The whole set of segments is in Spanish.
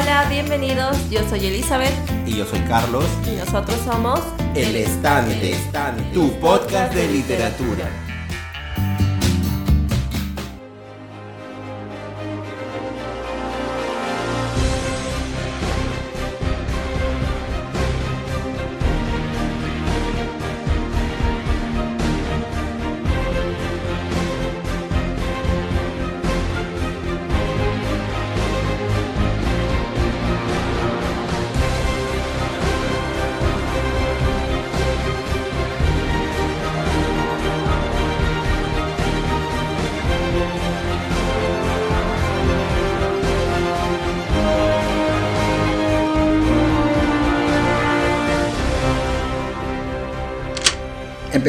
Hola, bienvenidos. Yo soy Elizabeth. Y yo soy Carlos. Y nosotros somos El Estante, tu podcast de literatura.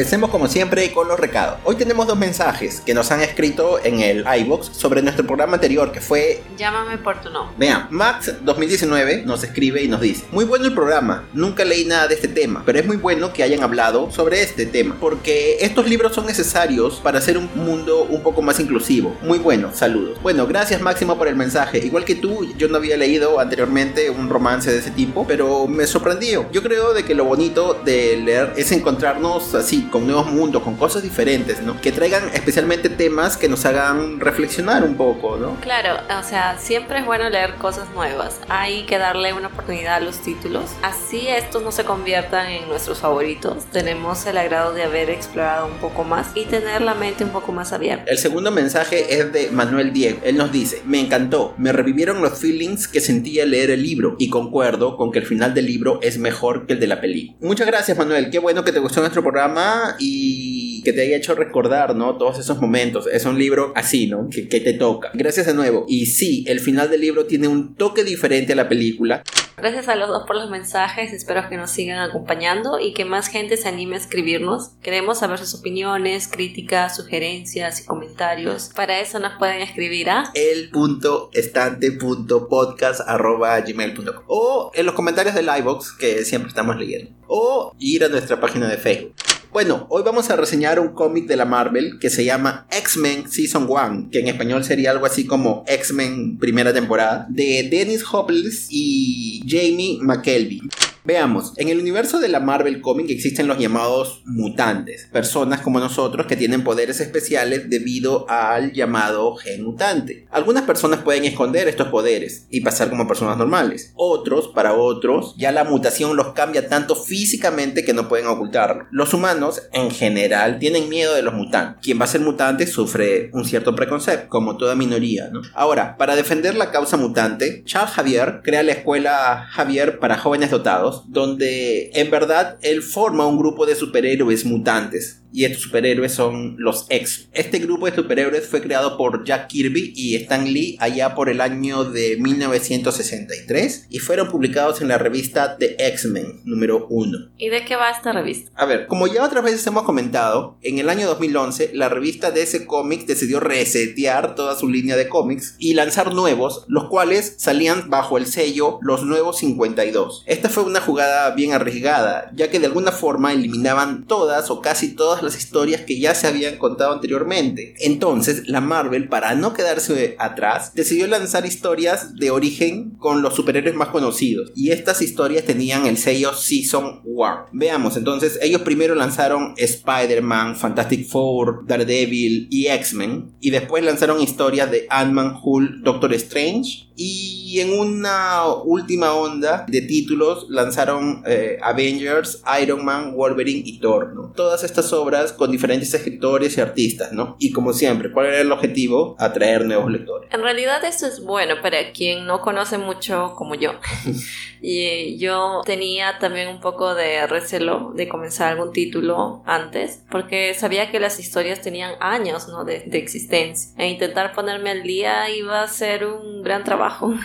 Empecemos como siempre con los recados. Hoy tenemos dos mensajes que nos han escrito en el iBox sobre nuestro programa anterior que fue Llámame por tu nombre. Vean, Max 2019 nos escribe y nos dice, muy bueno el programa, nunca leí nada de este tema, pero es muy bueno que hayan hablado sobre este tema, porque estos libros son necesarios para hacer un mundo un poco más inclusivo. Muy bueno, saludos. Bueno, gracias Máximo por el mensaje. Igual que tú, yo no había leído anteriormente un romance de ese tipo, pero me sorprendió. Yo creo de que lo bonito de leer es encontrarnos así con nuevos mundos, con cosas diferentes, ¿no? Que traigan especialmente temas que nos hagan reflexionar un poco, ¿no? Claro, o sea, siempre es bueno leer cosas nuevas. Hay que darle una oportunidad a los títulos. Así estos no se conviertan en nuestros favoritos. Tenemos el agrado de haber explorado un poco más y tener la mente un poco más abierta. El segundo mensaje es de Manuel Diego. Él nos dice, me encantó, me revivieron los feelings que sentía leer el libro y concuerdo con que el final del libro es mejor que el de la película. Muchas gracias Manuel, qué bueno que te gustó nuestro programa y que te haya hecho recordar, ¿no? Todos esos momentos. Es un libro así, ¿no? Que, que te toca. Gracias de nuevo. Y sí, el final del libro tiene un toque diferente a la película. Gracias a los dos por los mensajes, espero que nos sigan acompañando y que más gente se anime a escribirnos. Queremos saber sus opiniones, críticas, sugerencias y comentarios. Para eso nos pueden escribir a el.estante.podcast.gmail.com o en los comentarios del iBox que siempre estamos leyendo o ir a nuestra página de Facebook. Bueno, hoy vamos a reseñar un cómic de la Marvel que se llama X-Men Season 1, que en español sería algo así como X-Men primera temporada, de Dennis Hopeless y Jamie McKelvey. Veamos, en el universo de la Marvel Comic existen los llamados mutantes, personas como nosotros que tienen poderes especiales debido al llamado gen mutante. Algunas personas pueden esconder estos poderes y pasar como personas normales. Otros, para otros, ya la mutación los cambia tanto físicamente que no pueden ocultarlo. Los humanos, en general, tienen miedo de los mutantes. Quien va a ser mutante sufre un cierto preconcepto, como toda minoría. ¿no? Ahora, para defender la causa mutante, Charles Javier crea la escuela Javier para jóvenes dotados donde en verdad él forma un grupo de superhéroes mutantes y estos superhéroes son los X. Este grupo de superhéroes fue creado por Jack Kirby y Stan Lee allá por el año de 1963 y fueron publicados en la revista The X-Men número 1. ¿Y de qué va esta revista? A ver, como ya otras veces hemos comentado, en el año 2011 la revista de ese cómic decidió resetear toda su línea de cómics y lanzar nuevos, los cuales salían bajo el sello Los Nuevos 52. Esta fue una jugada bien arriesgada, ya que de alguna forma eliminaban todas o casi todas las historias que ya se habían contado anteriormente. Entonces, la Marvel, para no quedarse atrás, decidió lanzar historias de origen con los superhéroes más conocidos. Y estas historias tenían el sello Season 1. Veamos, entonces, ellos primero lanzaron Spider-Man, Fantastic Four, Daredevil y X-Men. Y después lanzaron historias de Ant-Man, Hulk, Doctor Strange. Y en una última onda de títulos lanzaron eh, Avengers, Iron Man, Wolverine y Thor. ¿no? Todas estas obras con diferentes escritores y artistas, ¿no? Y como siempre, ¿cuál era el objetivo? Atraer nuevos lectores. En realidad esto es bueno para quien no conoce mucho como yo. y yo tenía también un poco de recelo de comenzar algún título antes, porque sabía que las historias tenían años, ¿no? De, de existencia. E intentar ponerme al día iba a ser un gran trabajo.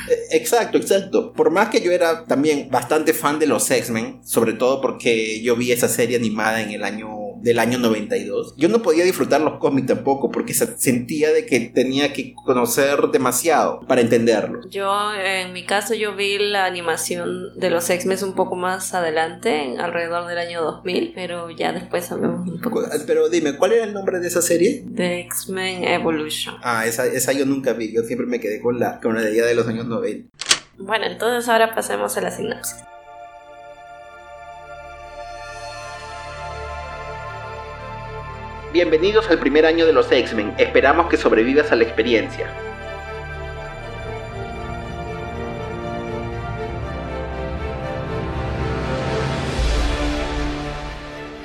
E, exacto, exacto. Por más que yo era también bastante fan de los X-Men, sobre todo porque yo vi esa serie animada en el año del año 92. Yo no podía disfrutar los cómics tampoco porque sentía de que tenía que conocer demasiado para entenderlo. Yo, en mi caso, yo vi la animación de los X-Men un poco más adelante, alrededor del año 2000, pero ya después hablamos un poco. Pero dime, ¿cuál era el nombre de esa serie? The X-Men Evolution. Ah, esa, esa yo nunca vi, yo siempre me quedé con la, con la idea de los años 90. Bueno, entonces ahora pasemos a la sinopsis. Bienvenidos al primer año de los X-Men. Esperamos que sobrevivas a la experiencia.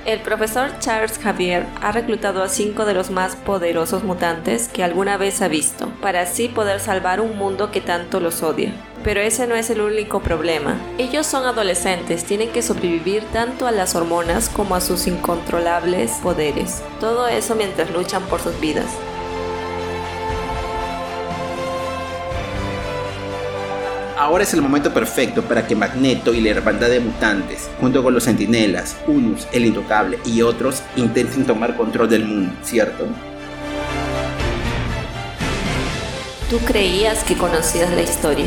El profesor Charles Javier ha reclutado a cinco de los más poderosos mutantes que alguna vez ha visto, para así poder salvar un mundo que tanto los odia. Pero ese no es el único problema. Ellos son adolescentes, tienen que sobrevivir tanto a las hormonas como a sus incontrolables poderes. Todo eso mientras luchan por sus vidas. Ahora es el momento perfecto para que Magneto y la hermandad de mutantes, junto con los Centinelas, Unus, el Intocable y otros, intenten tomar control del mundo, ¿cierto? Tú creías que conocías la historia.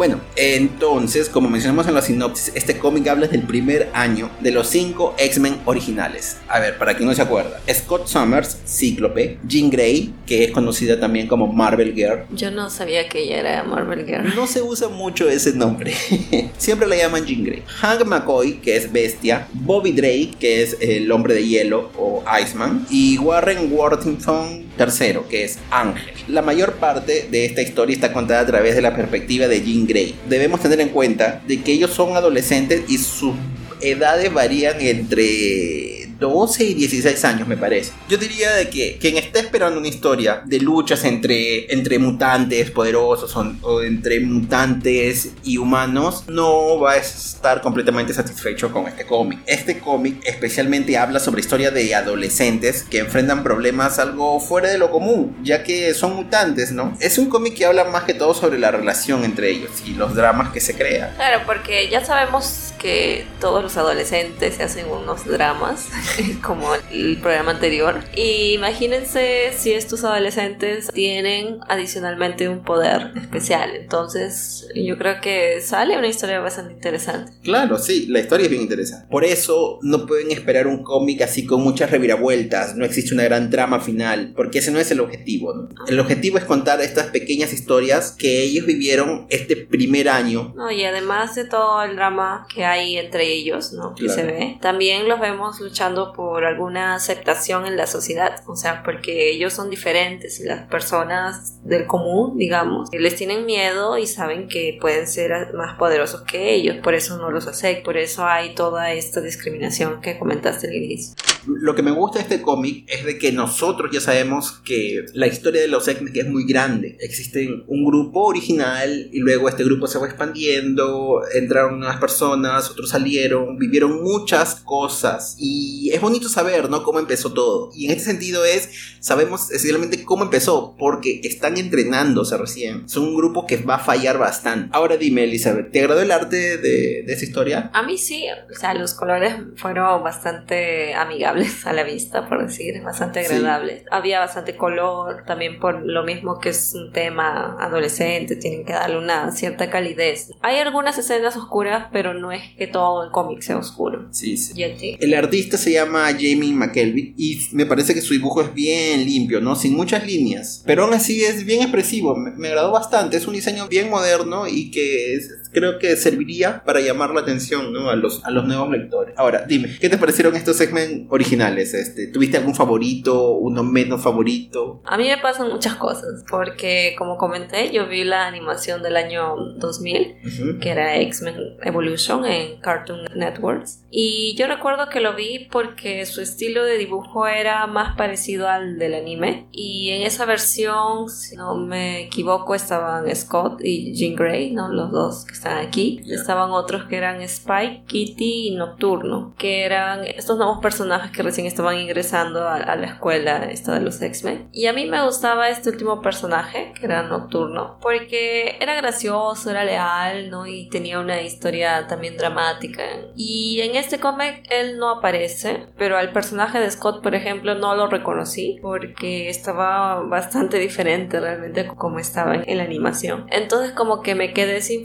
Bueno, entonces, como mencionamos en la sinopsis, este cómic habla del primer año de los cinco X-Men originales. A ver, para quien no se acuerda, Scott Summers, Cíclope, Jean Grey, que es conocida también como Marvel Girl. Yo no sabía que ella era Marvel Girl. No se usa mucho ese nombre. Siempre la llaman Jean Grey. Hank McCoy, que es Bestia. Bobby Drake, que es el hombre de hielo o Iceman. Y Warren Worthington III, que es Ángel. La mayor parte de esta historia está contada a través de la perspectiva de Jean Debemos tener en cuenta de que ellos son adolescentes y sus edades varían entre 12 y 16 años, me parece. Yo diría de que quien está esperando una historia de luchas entre, entre mutantes poderosos o, o, entre mutantes y humanos, no va a estar completamente satisfecho con este cómic. Este cómic especialmente habla sobre historia de adolescentes que enfrentan problemas algo fuera de lo común, ya que son mutantes, ¿no? Es un cómic que habla más que todo sobre la relación entre ellos y los dramas que se crean. Claro, porque ya sabemos que todos los adolescentes se hacen unos dramas como el programa anterior. Y imagínense si estos adolescentes tienen adicionalmente un poder especial. Entonces, yo creo que sale una historia bastante interesante. Claro, sí, la historia es bien interesante. Por eso no pueden esperar un cómic así con muchas reviravueltas. No existe una gran trama final, porque ese no es el objetivo. ¿no? El objetivo es contar estas pequeñas historias que ellos vivieron este primer año. No, y además de todo el drama que hay entre ellos, ¿no? Que se ve, también los vemos luchando por alguna aceptación en la sociedad, o sea, porque ellos son diferentes y las personas del común, digamos, les tienen miedo y saben que pueden ser más poderosos que ellos, por eso no los aceptan, por eso hay toda esta discriminación que comentaste al inicio. Lo que me gusta de este cómic es de que nosotros ya sabemos que la historia de los X-Men es muy grande. Existe un grupo original y luego este grupo se va expandiendo, entraron nuevas personas, otros salieron, vivieron muchas cosas y es bonito saber, ¿no? Cómo empezó todo. Y en este sentido es, sabemos esencialmente cómo empezó porque están entrenándose recién. Son un grupo que va a fallar bastante. Ahora dime, Elizabeth, ¿te agradó el arte de, de esa historia? A mí sí, o sea, los colores fueron bastante amigables a la vista, por decir, bastante agradables. Sí. Había bastante color, también por lo mismo que es un tema adolescente, tienen que darle una cierta calidez. Hay algunas escenas oscuras, pero no es que todo el cómic sea oscuro. Sí, sí. El artista se llama Jamie McKelvey y me parece que su dibujo es bien limpio, ¿no? Sin muchas líneas. Pero aún así es bien expresivo, me, me agradó bastante. Es un diseño bien moderno y que es, creo que serviría para llamar la atención ¿no? a, los, a los nuevos lectores. Ahora, dime, ¿qué te parecieron estos segmentos originales? Este, ¿Tuviste algún favorito, uno menos favorito? A mí me pasan muchas cosas, porque como comenté, yo vi la animación del año 2000, uh -huh. que era X-Men Evolution en Cartoon Networks, y yo recuerdo que lo vi porque su estilo de dibujo era más parecido al del anime, y en esa versión, si no me equivoco, estaban Scott y Jean Grey, ¿no? Los dos que están aquí. Estaban otros que eran Spike, Kitty y Nocturno, que eran estos nuevos personajes que recién estaban ingresando a, a la escuela esta de los X-Men. Y a mí me gustaba este último personaje, que era Nocturno, porque era gracioso, era leal, ¿no? Y tenía una historia también dramática. Y en este cómic él no aparece, pero al personaje de Scott, por ejemplo, no lo reconocí porque estaba bastante diferente realmente como estaba en la animación. Entonces como que me quedé sin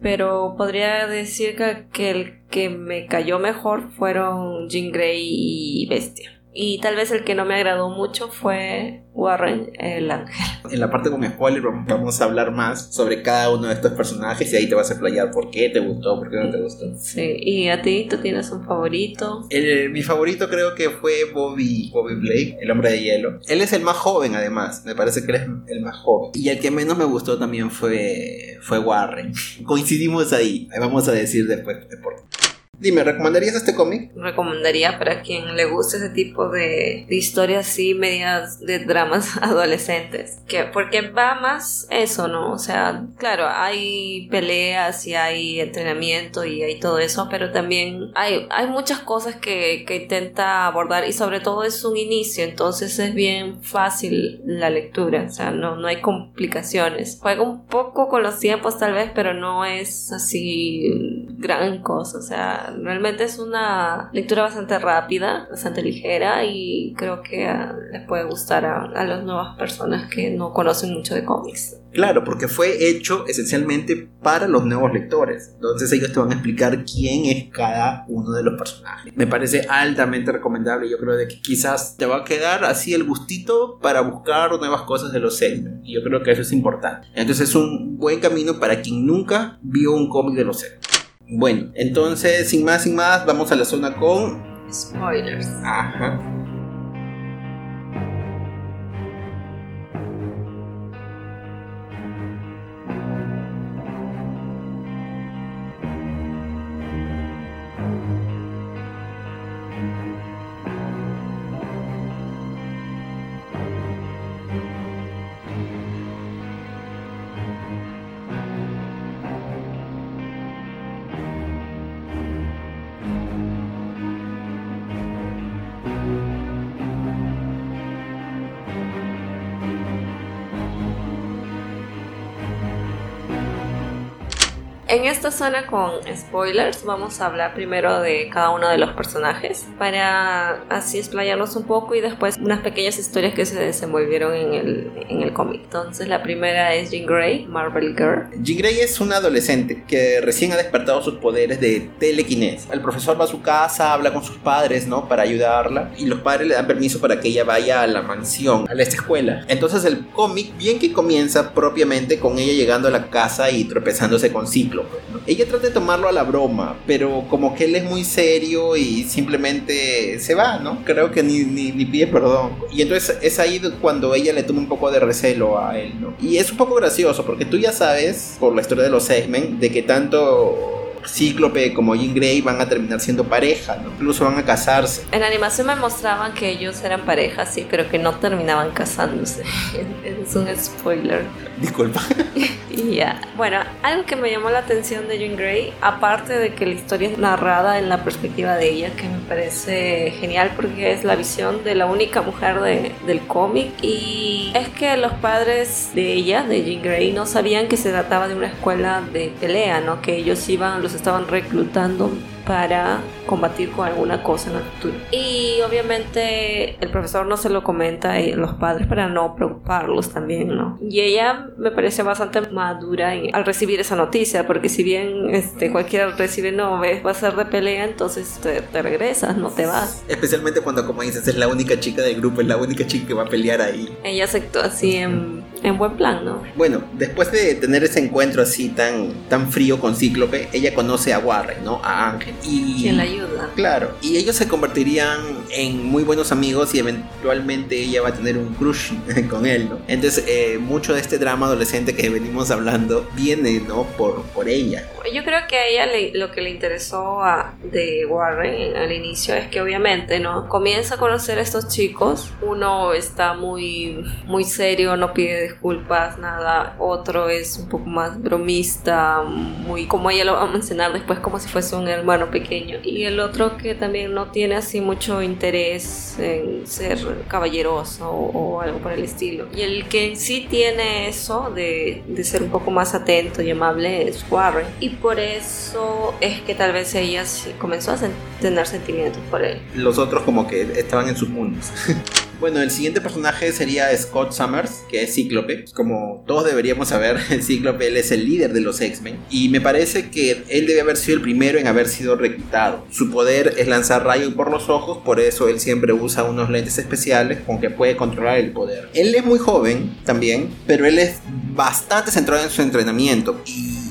pero podría decir que, que el que me cayó mejor fueron Jean Grey y Bestia. Y tal vez el que no me agradó mucho fue Warren el Ángel. En la parte con spoiler vamos a hablar más sobre cada uno de estos personajes y ahí te vas a explayar por qué te gustó, por qué no te gustó. Sí, y a ti, ¿tú tienes un favorito? mi favorito creo que fue Bobby, Bobby Blake, el hombre de hielo. Él es el más joven además, me parece que él es el más joven. Y el que menos me gustó también fue, fue Warren. Coincidimos ahí, vamos a decir después por Dime, ¿recomendarías este cómic? Recomendaría para quien le guste ese tipo de, historias así, medias de dramas adolescentes. Que, porque va más eso, ¿no? O sea, claro, hay peleas y hay entrenamiento y hay todo eso, pero también hay, hay muchas cosas que, que intenta abordar y sobre todo es un inicio, entonces es bien fácil la lectura, o sea, no, no hay complicaciones. Juega un poco con los tiempos tal vez, pero no es así gran cosa, o sea, realmente es una lectura bastante rápida, bastante ligera y creo que ah, les puede gustar a, a las nuevas personas que no conocen mucho de cómics. Claro, porque fue hecho esencialmente para los nuevos lectores. Entonces ellos te van a explicar quién es cada uno de los personajes. Me parece altamente recomendable. Yo creo de que quizás te va a quedar así el gustito para buscar nuevas cosas de los X-Men. Y yo creo que eso es importante. Entonces es un buen camino para quien nunca vio un cómic de los X-Men. Bueno, entonces, sin más, sin más, vamos a la zona con... Spoilers. Ajá. Esta zona con spoilers vamos a hablar primero de cada uno de los personajes para así explayarnos un poco y después unas pequeñas historias que se desenvolvieron en el, en el cómic. Entonces la primera es Jean Grey, Marvel Girl. Jean Grey es una adolescente que recién ha despertado sus poderes de telequinés. El profesor va a su casa, habla con sus padres, ¿no? Para ayudarla y los padres le dan permiso para que ella vaya a la mansión, a esta escuela. Entonces el cómic bien que comienza propiamente con ella llegando a la casa y tropezándose con Ciclo ella trata de tomarlo a la broma, pero como que él es muy serio y simplemente se va, ¿no? Creo que ni, ni, pide perdón. Y entonces es ahí cuando ella le toma un poco de recelo a él, ¿no? Y es un poco gracioso porque tú ya sabes, por la historia de los X-Men, de que tanto Cíclope como Jean Grey van a terminar siendo pareja, ¿no? incluso van a casarse. En la animación me mostraban que ellos eran pareja, sí, pero que no terminaban casándose. es un spoiler. Disculpa. y ya. Bueno, algo que me llamó la atención de Jean Grey, aparte de que la historia es narrada en la perspectiva de ella, que me parece genial porque es la visión de la única mujer de, del cómic, y es que los padres de ella, de Jean Grey, no sabían que se trataba de una escuela de pelea, ¿no? Que ellos iban, los estaban reclutando para combatir con alguna cosa en el futuro. Y obviamente el profesor no se lo comenta a los padres para no preocuparlos también, ¿no? Y ella me parece bastante madura al recibir esa noticia, porque si bien este, cualquiera recibe, no, ves, va a ser de pelea, entonces te, regresas, no te vas. Especialmente cuando, como dices, es la única chica del grupo, es la única chica que va a pelear ahí. Ella aceptó así en, en buen plan, ¿no? Bueno, después de tener ese encuentro así tan, tan frío con Cíclope, ella conoce a Warren, ¿no? A Ángel. Y... ¿Quién la ayuda? Claro. Y ellos se convertirían en muy buenos amigos y eventualmente ella va a tener un crush con él, ¿no? Entonces, eh, mucho de este drama adolescente que venimos hablando viene, ¿no? Por, por ella. Yo creo que a ella lo que le interesó a, de Warren al inicio es que obviamente, ¿no? Comienza a conocer a estos chicos. Uno está muy, muy serio, no pide disculpas, nada. Otro es un poco más bromista, muy, como ella lo va a mencionar después, como si fuese un hermano pequeño. Y el otro que también no tiene así mucho interés en ser caballeroso o, algo por el estilo. Y el que sí tiene eso de, de, ser un poco más atento y amable es Warren. Y por eso es que tal vez ella comenzó a tener sentimientos por él. Los otros como que estaban en sus mundos. Bueno, el siguiente personaje sería Scott Summers, que es Cíclope. Como todos deberíamos saber, Cíclope él es el líder de los X-Men. Y me parece que él debe haber sido el primero en haber sido reclutado. Su poder es lanzar rayos por los ojos, por eso él siempre usa unos lentes especiales con que puede controlar el poder. Él es muy joven también, pero él es bastante centrado en su entrenamiento.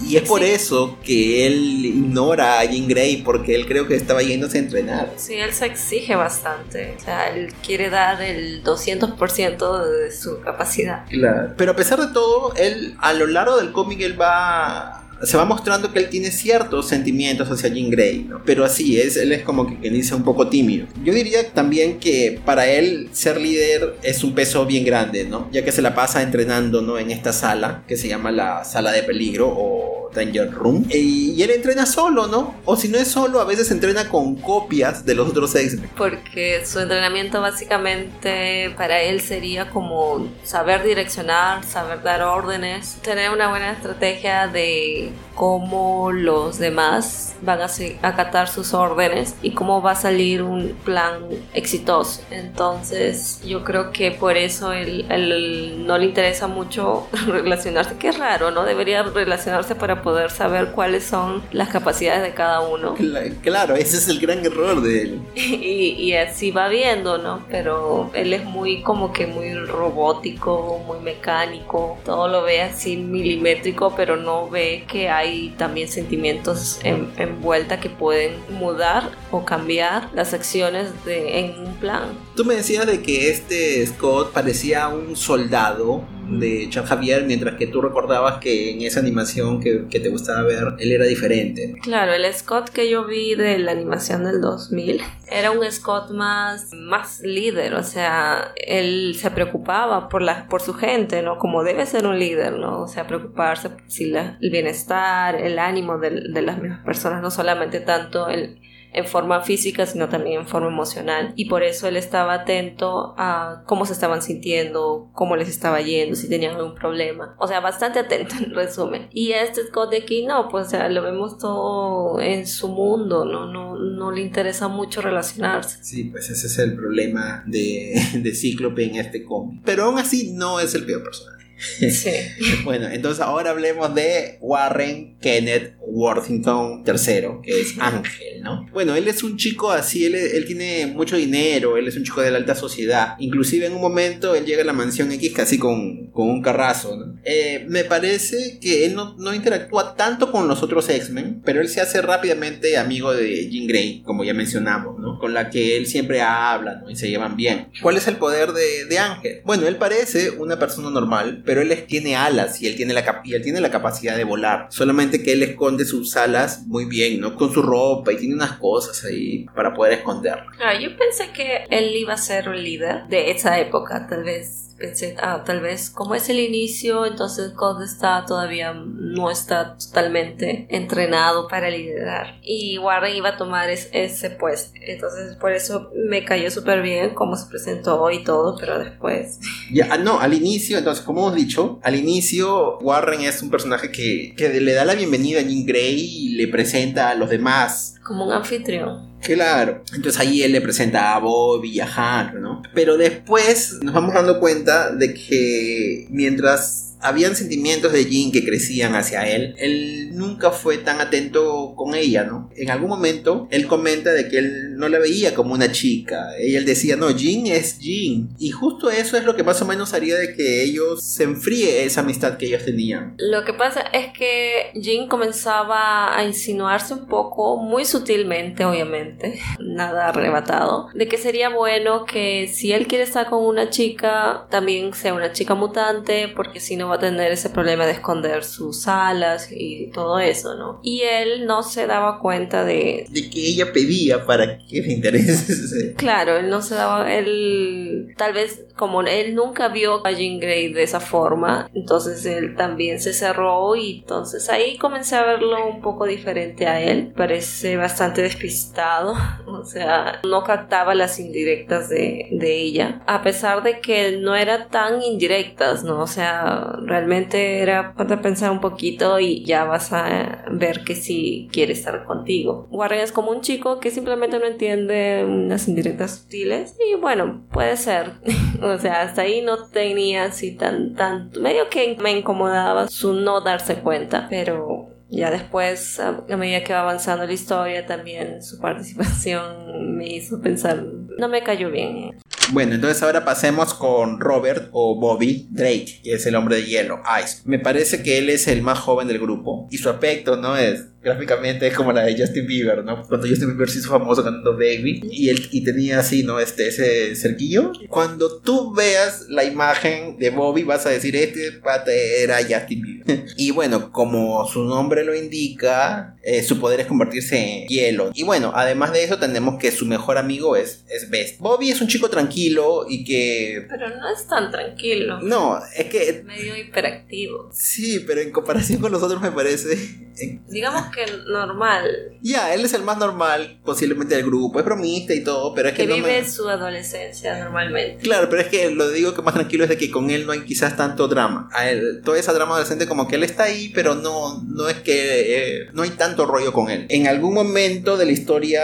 Y es por eso que él ignora a Jean Grey, porque él creo que estaba yéndose a entrenar. Sí, él se exige bastante. O sea, él quiere dar el 200% de su capacidad. Claro. Pero a pesar de todo, él a lo largo del cómic él va se va mostrando que él tiene ciertos sentimientos hacia Jean Grey, ¿no? Pero así es, él es como que, que dice un poco tímido. Yo diría también que para él ser líder es un peso bien grande, ¿no? Ya que se la pasa entrenando, ¿no? En esta sala que se llama la sala de peligro o Danger Room. Y, él entrena solo, ¿no? O si no es solo, a veces entrena con copias de los otros X-Men. Porque su entrenamiento básicamente para él sería como saber direccionar, saber dar órdenes, tener una buena estrategia de cómo los demás van a acatar sus órdenes y cómo va a salir un plan exitoso. Entonces yo creo que por eso él, él no le interesa mucho relacionarse, que es raro, ¿no? Debería relacionarse para poder saber cuáles son las capacidades de cada uno. Claro, ese es el gran error de él. y, así va viendo, ¿no? Pero él es muy como que muy robótico, muy mecánico, todo lo ve así milimétrico, pero no ve que hay también sentimientos en, envuelta que pueden mudar o cambiar las acciones de, en un plan. Tú me decías de que este Scott parecía un soldado de Charles Javier, mientras que tú recordabas que en esa animación que, que, te gustaba ver, él era diferente. Claro, el Scott que yo vi de la animación del 2000 era un Scott más, más líder, o sea, él se preocupaba por, la, por su gente, ¿no? Como debe ser un líder, ¿no? O sea, preocuparse por si el bienestar, el ánimo de, de las mismas personas, no solamente tanto el en forma física, sino también en forma emocional. Y por eso él estaba atento a cómo se estaban sintiendo, cómo les estaba yendo, si tenían algún problema. O sea, bastante atento en resumen. Y este Scott de aquí no, pues o sea, lo vemos todo en su mundo, ¿no? No, no le interesa mucho relacionarse. Sí, pues ese es el problema de, de Cíclope en este cómic. Pero aún así no es el peor personaje. Sí. bueno, entonces ahora hablemos de Warren Kenneth Worthington III, que es Ángel, ¿no? Bueno, él es un chico así, él, él, tiene mucho dinero, él es un chico de la alta sociedad. Inclusive en un momento él llega a la mansión X casi con, con un carrazo, ¿no? Eh, me parece que él no, no interactúa tanto con los otros X-Men, pero él se hace rápidamente amigo de Jean Grey, como ya mencionamos, ¿no? Con la que él siempre habla, ¿no? Y se llevan bien. ¿Cuál es el poder de, de Ángel? Bueno, él parece una persona normal, pero él tiene alas y él tiene, la, y él tiene la capacidad de volar. Solamente que él esconde sus alas muy bien, ¿no? Con su ropa y tiene unas cosas ahí para poder esconderlo. Claro, yo pensé que él iba a ser un líder de esa época, tal vez pensé, ah, tal vez como es el inicio, entonces God está todavía no está totalmente entrenado para liderar. Y Warren iba a tomar ese puesto. Entonces por eso me cayó súper bien cómo se presentó y todo, pero después... Ya, ah, no, al inicio, entonces como hemos dicho, al inicio Warren es un personaje que, que le da la bienvenida a Jean Grey y le presenta a los demás como un anfitrión. Claro, entonces ahí él le presenta a Bob y a Hank, ¿no? Pero después nos vamos dando cuenta de que mientras habían sentimientos de Jean que crecían hacia él, él nunca fue tan atento con ella, ¿no? En algún momento él comenta de que él no la veía como una chica, y él decía, no, Jean es Jean, y justo eso es lo que más o menos haría de que ellos se enfríe esa amistad que ellos tenían. Lo que pasa es que Jean comenzaba a insinuarse un poco, muy sutilmente, obviamente, nada arrebatado, de que sería bueno que si él quiere estar con una chica, también sea una chica mutante, porque si no va tener ese problema de esconder sus alas y todo eso, ¿no? Y él no se daba cuenta de... De que ella pedía para que le interese. Claro, él no se daba... Él tal vez como él nunca vio a Jean Grey de esa forma, entonces él también se cerró y entonces ahí comencé a verlo un poco diferente a él. Parece bastante despistado, o sea, no captaba las indirectas de, de ella, a pesar de que no eran tan indirectas, ¿no? O sea, realmente era para pensar un poquito y ya vas a ver que sí quiere estar contigo. Warren es como un chico que simplemente no entiende unas indirectas sutiles y bueno, puede ser. o sea, hasta ahí no tenía así tan, tan, medio que me incomodaba su no darse cuenta, pero ya después, a, medida que va avanzando la historia, también su participación me hizo pensar, no me cayó bien. Bueno, entonces ahora pasemos con Robert o Bobby Drake, que es el hombre de hielo, Ice. Me parece que él es el más joven del grupo y su aspecto, ¿no? Es gráficamente es como la de Justin Bieber, ¿no? Cuando Justin Bieber se hizo famoso cantando Baby y él y tenía así, ¿no? Este ese cerquillo. Cuando tú veas la imagen de Bobby vas a decir este pate era Justin Bieber. y bueno, como su nombre lo indica, eh, su poder es convertirse en hielo. Y bueno, además de eso tenemos que su mejor amigo es es Best. Bobby es un chico tranquilo y que Pero no es tan tranquilo. No, es que es medio hiperactivo. Sí, pero en comparación con los otros me parece digamos que normal. Ya, él es el más normal posiblemente del grupo, es bromista y todo, pero es que... que vive su adolescencia normalmente. Claro, pero es que lo digo que más tranquilo es de que con él no hay quizás tanto drama. A él, toda esa drama adolescente como que él está ahí, pero no, no es que... Eh, no hay tanto rollo con él. En algún momento de la historia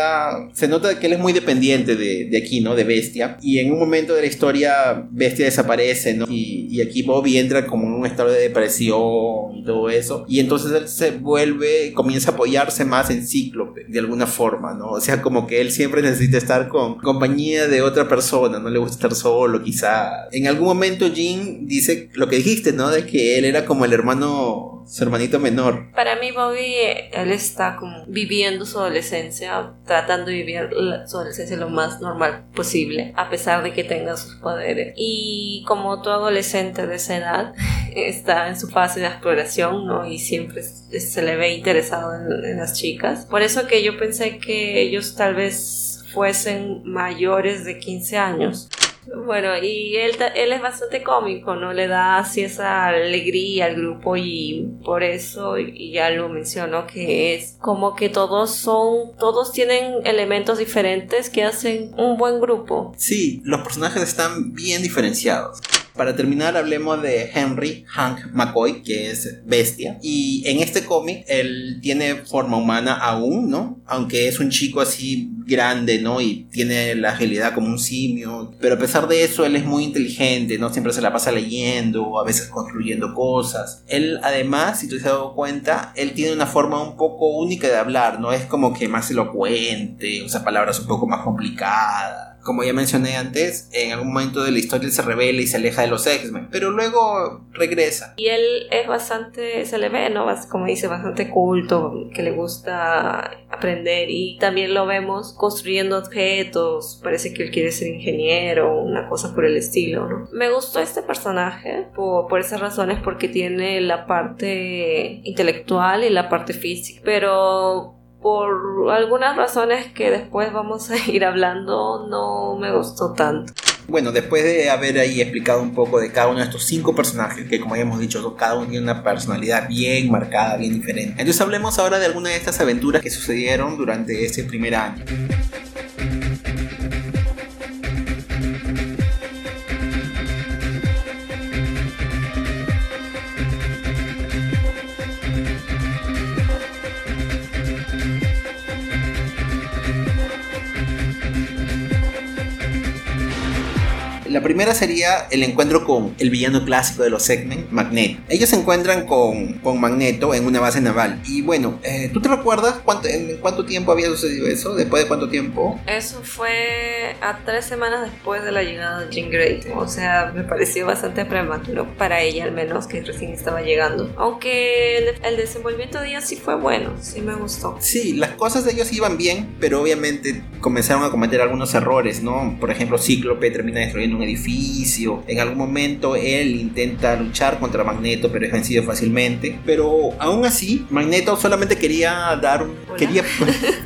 se nota que él es muy dependiente de, de aquí, ¿no? De Bestia. Y en un momento de la historia Bestia desaparece, ¿no? Y, y aquí Bobby entra como en un estado de depresión y todo eso. Y entonces él se vuelve, comienza apoyarse más en Cíclope, de alguna forma, ¿no? O sea, como que él siempre necesita estar con compañía de otra persona, no le gusta estar solo, quizá. En algún momento Jean dice lo que dijiste, ¿no? De que él era como el hermano, su hermanito menor. Para mí, Bobby, él está como viviendo su adolescencia, tratando de vivir su adolescencia lo más normal posible, a pesar de que tenga sus poderes. Y como todo adolescente de esa edad, está en su fase de exploración, ¿no? Y siempre se le ve interesado en, las chicas. Por eso que yo pensé que ellos tal vez fuesen mayores de 15 años. Bueno, y él, él es bastante cómico, ¿no? Le da así esa alegría al grupo y por eso, ya lo mencionó, que es como que todos son, todos tienen elementos diferentes que hacen un buen grupo. Sí, los personajes están bien diferenciados. Para terminar, hablemos de Henry Hank McCoy, que es bestia. Y en este cómic, él tiene forma humana aún, ¿no? Aunque es un chico así grande, ¿no? Y tiene la agilidad como un simio. Pero a pesar de eso, él es muy inteligente, ¿no? Siempre se la pasa leyendo, a veces construyendo cosas. Él, además, si tú te has dado cuenta, él tiene una forma un poco única de hablar, ¿no? Es como que más elocuente, usa palabras un poco más complicadas como ya mencioné antes, en algún momento de la historia se revela y se aleja de los X-Men, pero luego regresa. Y él es bastante, se le ve, ¿no? Como dice, bastante culto, que le gusta aprender y también lo vemos construyendo objetos, parece que él quiere ser ingeniero, una cosa por el estilo, ¿no? Me gustó este personaje por, por esas razones, porque tiene la parte intelectual y la parte física, pero por algunas razones que después vamos a ir hablando, no me gustó tanto. Bueno, después de haber ahí explicado un poco de cada uno de estos cinco personajes, que como ya hemos dicho, cada uno tiene una personalidad bien marcada, bien diferente. Entonces hablemos ahora de algunas de estas aventuras que sucedieron durante ese primer año. La primera sería el encuentro con el villano clásico de los X-Men, Magneto. Ellos se encuentran con, con, Magneto en una base naval. Y bueno, eh, ¿tú te recuerdas cuánto, en cuánto tiempo había sucedido eso? ¿Después de cuánto tiempo? Eso fue a tres semanas después de la llegada de Jean Grey. O sea, me pareció bastante prematuro para ella al menos, que recién estaba llegando. Aunque el, el desenvolvimiento de ella sí fue bueno, sí me gustó. Sí, las cosas de ellos iban bien, pero obviamente comenzaron a cometer algunos errores, ¿no? Por ejemplo, Cíclope termina destruyendo edificio. En algún momento él intenta luchar contra Magneto, pero es vencido fácilmente. Pero aún así, Magneto solamente quería dar un... Quería...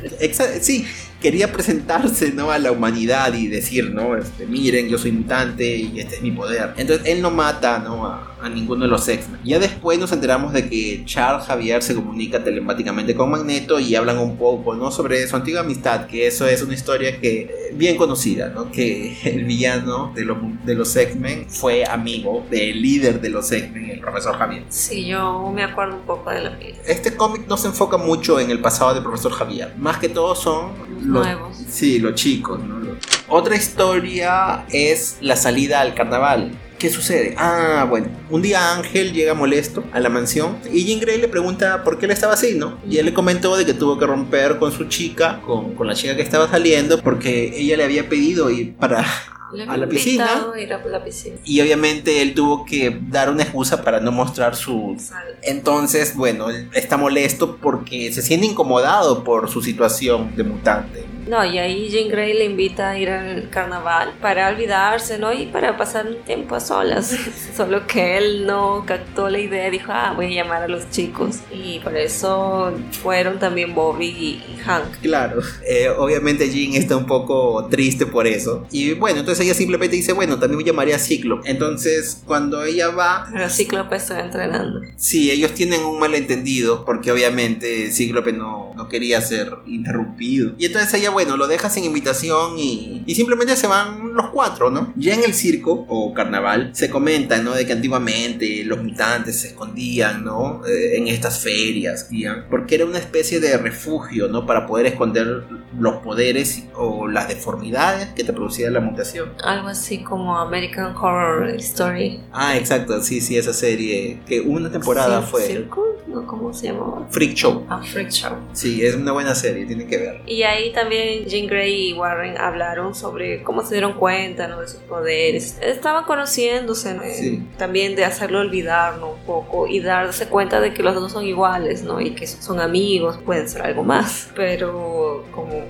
sí, quería presentarse, ¿no? A la humanidad y decir, ¿no? Este, miren, yo soy mutante y este es mi poder. Entonces él no mata, ¿no? A, a ninguno de los X-Men. Ya después nos enteramos de que Charles Javier se comunica telepáticamente con Magneto y hablan un poco, ¿no? Sobre su antigua amistad, que eso es una historia que eh, bien conocida, ¿no? Que el villano de los, de los X-Men fue amigo del líder de los X-Men, el profesor Javier. Sí, yo me acuerdo un poco de la película. Este cómic no se enfoca mucho en el pasado del profesor Javier. Más que todo son los Nuevos. Sí, los chicos, ¿no? Los- Otra historia es la salida al carnaval. ¿Qué sucede? Ah, bueno, un día Ángel llega molesto a la mansión y Jean Grey le pregunta por qué él estaba así, ¿no? Y él le comentó de que tuvo que romper con su chica, con, con la chica que estaba saliendo, porque ella le había pedido ir para a la piscina. invitado a ir a la piscina. Y obviamente él tuvo que dar una excusa para no mostrar su... Entonces, bueno, él está molesto porque se siente incomodado por su situación de mutante. No, y ahí Jean Grey le invita a ir al carnaval para olvidarse, ¿no? Y para pasar un tiempo a solas. Solo que él no captó la idea, dijo, ah, voy a llamar a los chicos. Y por eso fueron también Bobby y Hank. Claro, eh, obviamente Jean está un poco triste por eso. Y bueno, entonces ella simplemente dice, bueno, también me llamaría a Ciclo. Entonces, cuando ella va, Pero Cíclope está entrenando. sí, ellos tienen un malentendido, porque obviamente Cíclope no, no quería ser interrumpido. Y entonces ella, bueno, lo deja sin invitación y, y simplemente se van los cuatro, ¿no? Ya en el circo o carnaval se comenta, ¿no? De que antiguamente los mutantes se escondían, ¿no? Eh, en estas ferias, guían, porque era una especie de refugio, ¿no? Para poder esconder los poderes o las deformidades que te producía la mutación. Algo así como American Horror Story. Ah, exacto, sí, sí, esa serie que una temporada Cir- fue Circle, ¿no? ¿Cómo se llamaba? Freak Show. Ah, Freak Show. Sí, es una buena serie, tienen que ver. Y ahí también Jean Grey y Warren hablaron sobre cómo se dieron cuenta ¿no? de sus poderes. Estaban conociéndose, ¿no? Sí. también de hacerlo olvidar ¿no? un poco y darse cuenta de que los dos son iguales ¿no? y que son amigos, pueden ser algo más. Pero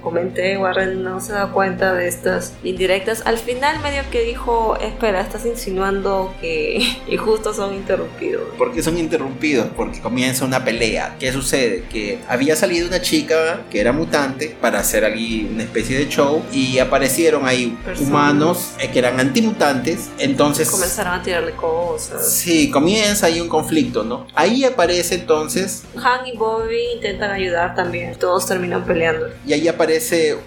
comenté, Warren no se da cuenta de estas indirectas. Al final medio que dijo, espera, estás insinuando que y justo son interrumpidos. ¿Por qué son interrumpidos? Porque comienza una pelea. ¿Qué sucede? Que había salido una chica que era mutante para hacer aquí una especie de show y aparecieron ahí Personas. humanos eh, que eran antimutantes. Entonces... Comenzaron a tirarle cosas. Sí, comienza ahí un conflicto, ¿no? Ahí aparece entonces Han y Bobby intentan ayudar también. Todos terminan peleando. Y ahí aparece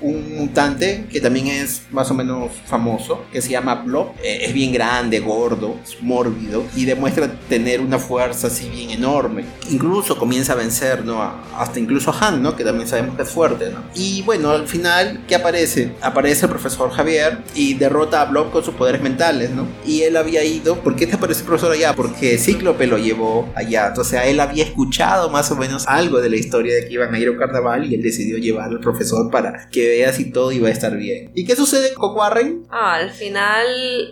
un mutante que también es más o menos famoso, que se llama Blob. Eh, es bien grande, gordo, es mórbido y demuestra tener una fuerza así bien enorme. Incluso comienza a vencer, ¿no? A- hasta incluso a Han, ¿no? Que también sabemos que es fuerte, ¿no? Y bueno, al final, ¿qué aparece? Aparece el profesor Javier y derrota a Blob con sus poderes mentales, ¿no? Y él había ido, ¿por qué te aparece el profesor allá? Porque Cíclope lo llevó allá. Entonces, él había escuchado más o menos algo de la historia de que iban a ir a un carnaval y él decidió llevar al profesor para que vea si todo iba a estar bien. ¿Y qué sucede con Warren? Ah, al final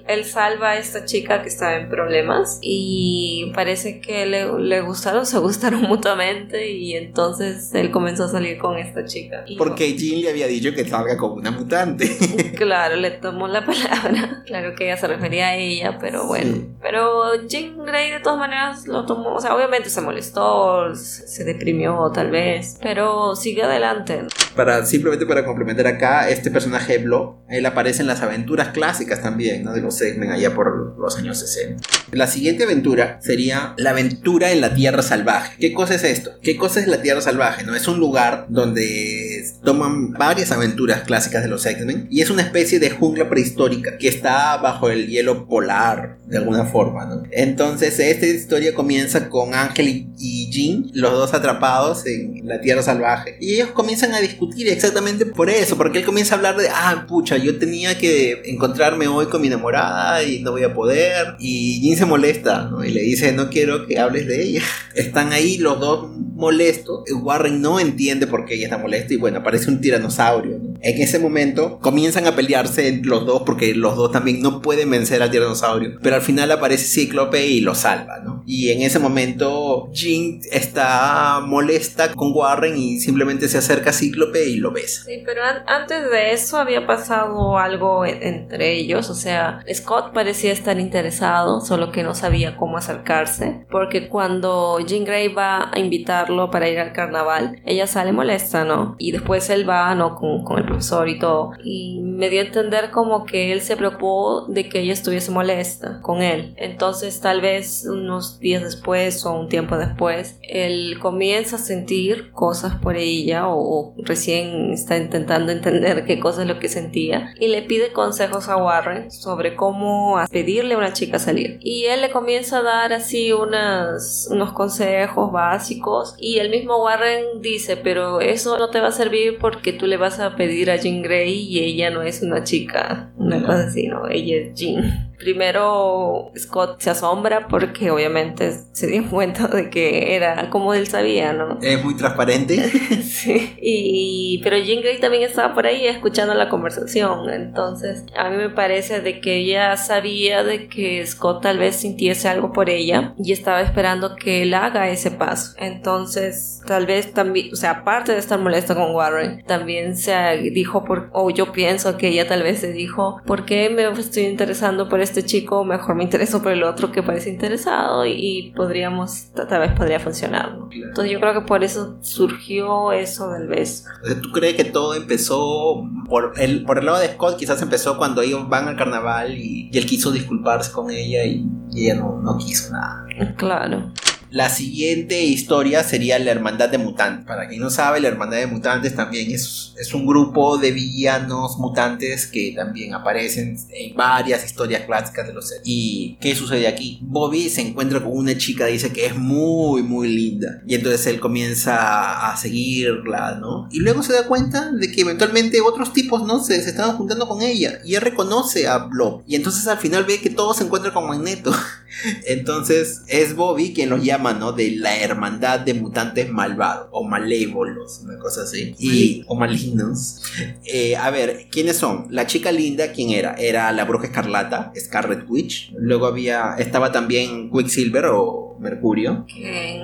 él salva a esta chica que estaba en problemas y parece que le, le gustaron, se gustaron mutuamente y entonces él comenzó a salir con esta chica. Y Porque Jean le había dicho que salga con una mutante. Claro, le tomó la palabra. Claro que ella se refería a ella, pero bueno. Sí. Pero Jean Grey de todas maneras lo tomó, o sea, obviamente se molestó, se deprimió tal vez, pero sigue adelante. para simplemente para complementar acá, este personaje de Blob, él aparece en las aventuras clásicas también, ¿no? De los X-Men allá por los años 60. La siguiente aventura sería la aventura en la Tierra Salvaje. ¿Qué cosa es esto? ¿Qué cosa es la Tierra Salvaje? ¿No? Es un lugar donde toman varias aventuras clásicas de los X-Men y es una especie de jungla prehistórica que está bajo el hielo polar de alguna forma, ¿no? Entonces esta historia comienza con Ángel y- Jean, los dos atrapados en la Tierra Salvaje y ellos comienzan a discutir exactamente por eso, porque él comienza a hablar de, ah, pucha, yo tenía que encontrarme hoy con mi enamorada y no voy a poder y Jean se molesta, ¿no? Y le dice, no quiero que hables de ella. Están ahí los dos molestos, Warren no entiende por qué ella está molesta y bueno, aparece un tiranosaurio, ¿no? En ese momento comienzan a pelearse los dos porque los dos también no pueden vencer al tiranosaurio, pero al final aparece Cíclope y lo salva, ¿no? Y en ese momento Jean está molesta con Warren y simplemente se acerca a Cíclope y lo besa. Sí, pero antes de eso había pasado algo entre ellos, o sea, Scott parecía estar interesado, solo que no sabía cómo acercarse, porque cuando Jean Grey va a invitarlo para ir al carnaval, ella sale molesta, ¿no? Y después él va, ¿no? Con, con el profesor y todo, y me dio a entender como que él se preocupó de que ella estuviese molesta con él. Entonces tal vez unos días después o un tiempo después, él comienza a sentir cosas por ella o, recién está intentando entender qué cosa es lo que sentía y le pide consejos a Warren sobre cómo pedirle a una chica salir. Y él le comienza a dar así unas, unos consejos básicos y el mismo Warren dice, pero eso no te va a servir porque tú le vas a pedir a Jean Grey y ella no es una chica, una cosa así. Ella es Jean. Primero Scott se asombra porque obviamente se dio cuenta de que era como él sabía, ¿no? Es muy transparente. sí. Y, pero Jean Grey también estaba por ahí escuchando la conversación. Entonces a mí me parece de que ella sabía de que Scott tal vez sintiese algo por ella y estaba esperando que él haga ese paso. Entonces tal vez también, o sea, aparte de estar molesta con Warren, también se dijo por, o yo pienso que ella tal vez se dijo, ¿por qué me estoy interesando por este chico, mejor me intereso por el otro que parece interesado y, podríamos, tal vez podría funcionar. Entonces yo creo que por eso surgió eso del beso. ¿Tú crees que todo empezó por el, por el lado de Scott? Quizás empezó cuando ellos van al carnaval y, él quiso disculparse con ella y, ella no, no quiso nada. Claro. La siguiente historia sería la Hermandad de Mutantes. Para quien no sabe, la Hermandad de Mutantes también es, es un grupo de villanos mutantes que también aparecen en varias historias clásicas de los seres. ¿Y qué sucede aquí? Bobby se encuentra con una chica, dice que es muy, muy linda. Y entonces él comienza a seguirla, ¿no? Y luego se da cuenta de que eventualmente otros tipos, ¿no? Se, se estaban juntando con ella. Y él reconoce a Blob. Y entonces al final ve que todo se encuentra con Magneto. Entonces es Bobby quien los llama, ¿no? De la hermandad de mutantes malvados o malévolos, una cosa así. Y, o malignos. Eh, a ver, ¿quiénes son? La chica linda, ¿quién era? Era la bruja escarlata, Scarlet Witch. Luego había, estaba también Quicksilver o Mercurio. Que en,